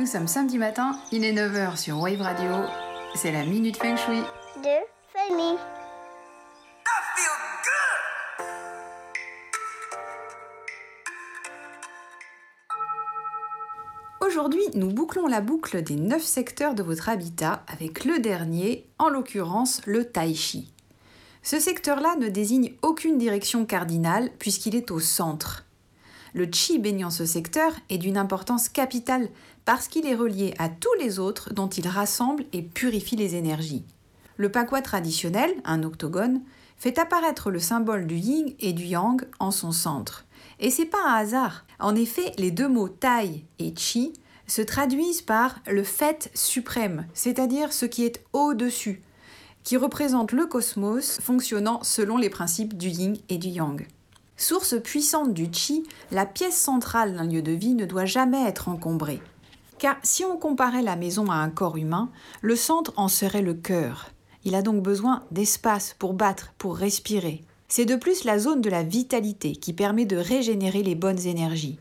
Nous sommes samedi matin, il est 9h sur Wave Radio. C'est la Minute Feng Shui. de famille. Aujourd'hui, nous bouclons la boucle des 9 secteurs de votre habitat avec le dernier, en l'occurrence le Tai Chi. Ce secteur-là ne désigne aucune direction cardinale puisqu'il est au centre. Le Chi baignant ce secteur est d'une importance capitale parce qu'il est relié à tous les autres dont il rassemble et purifie les énergies. Le Pakwa traditionnel, un octogone, fait apparaître le symbole du yin et du yang en son centre. Et c'est pas un hasard. En effet, les deux mots tai et chi se traduisent par le fait suprême, c'est-à-dire ce qui est au-dessus, qui représente le cosmos fonctionnant selon les principes du yin et du yang. Source puissante du chi, la pièce centrale d'un lieu de vie ne doit jamais être encombrée. Car si on comparait la maison à un corps humain, le centre en serait le cœur. Il a donc besoin d'espace pour battre, pour respirer. C'est de plus la zone de la vitalité qui permet de régénérer les bonnes énergies.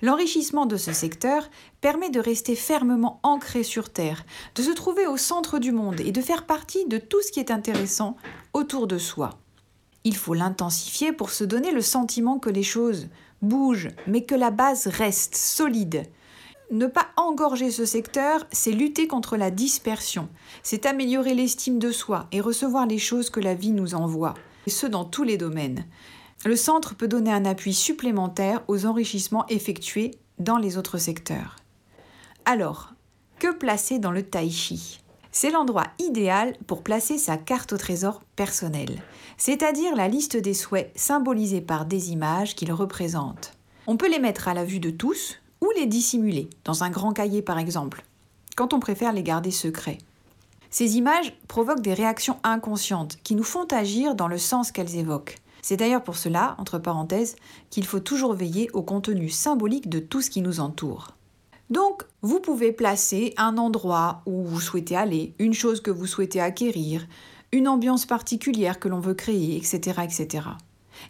L'enrichissement de ce secteur permet de rester fermement ancré sur Terre, de se trouver au centre du monde et de faire partie de tout ce qui est intéressant autour de soi. Il faut l'intensifier pour se donner le sentiment que les choses bougent, mais que la base reste solide. Ne pas engorger ce secteur, c'est lutter contre la dispersion, c'est améliorer l'estime de soi et recevoir les choses que la vie nous envoie, et ce dans tous les domaines. Le centre peut donner un appui supplémentaire aux enrichissements effectués dans les autres secteurs. Alors, que placer dans le tai chi? C'est l'endroit idéal pour placer sa carte au trésor personnelle, c'est-à-dire la liste des souhaits symbolisés par des images qu'il représente. On peut les mettre à la vue de tous ou les dissimuler, dans un grand cahier par exemple, quand on préfère les garder secrets. Ces images provoquent des réactions inconscientes qui nous font agir dans le sens qu'elles évoquent. C'est d'ailleurs pour cela, entre parenthèses, qu'il faut toujours veiller au contenu symbolique de tout ce qui nous entoure. Donc, vous pouvez placer un endroit où vous souhaitez aller, une chose que vous souhaitez acquérir, une ambiance particulière que l'on veut créer, etc., etc.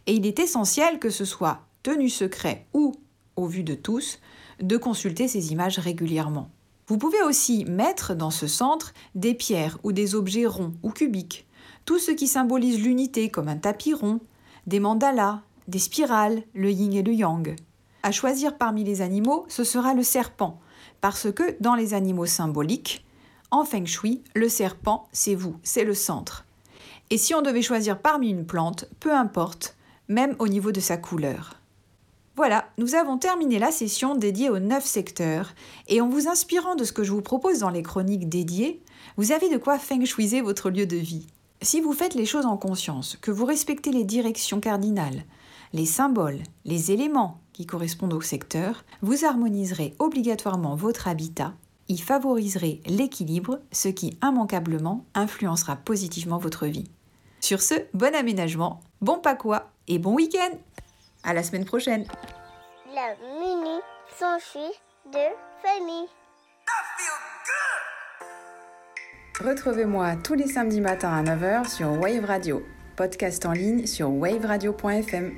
Et il est essentiel que ce soit tenu secret ou au vu de tous, de consulter ces images régulièrement. Vous pouvez aussi mettre dans ce centre des pierres ou des objets ronds ou cubiques, tout ce qui symbolise l'unité comme un tapis rond, des mandalas, des spirales, le yin et le yang. À choisir parmi les animaux, ce sera le serpent, parce que dans les animaux symboliques, en feng shui, le serpent, c'est vous, c'est le centre. Et si on devait choisir parmi une plante, peu importe, même au niveau de sa couleur. Voilà, nous avons terminé la session dédiée aux 9 secteurs, et en vous inspirant de ce que je vous propose dans les chroniques dédiées, vous avez de quoi feng shuiser votre lieu de vie. Si vous faites les choses en conscience, que vous respectez les directions cardinales, les symboles, les éléments qui correspondent au secteur, vous harmoniserez obligatoirement votre habitat, y favoriserez l'équilibre, ce qui immanquablement influencera positivement votre vie. Sur ce, bon aménagement, bon quoi et bon week-end À la semaine prochaine La mini s'enfuit de famille. Retrouvez-moi tous les samedis matins à 9h sur Wave Radio, podcast en ligne sur waveradio.fm.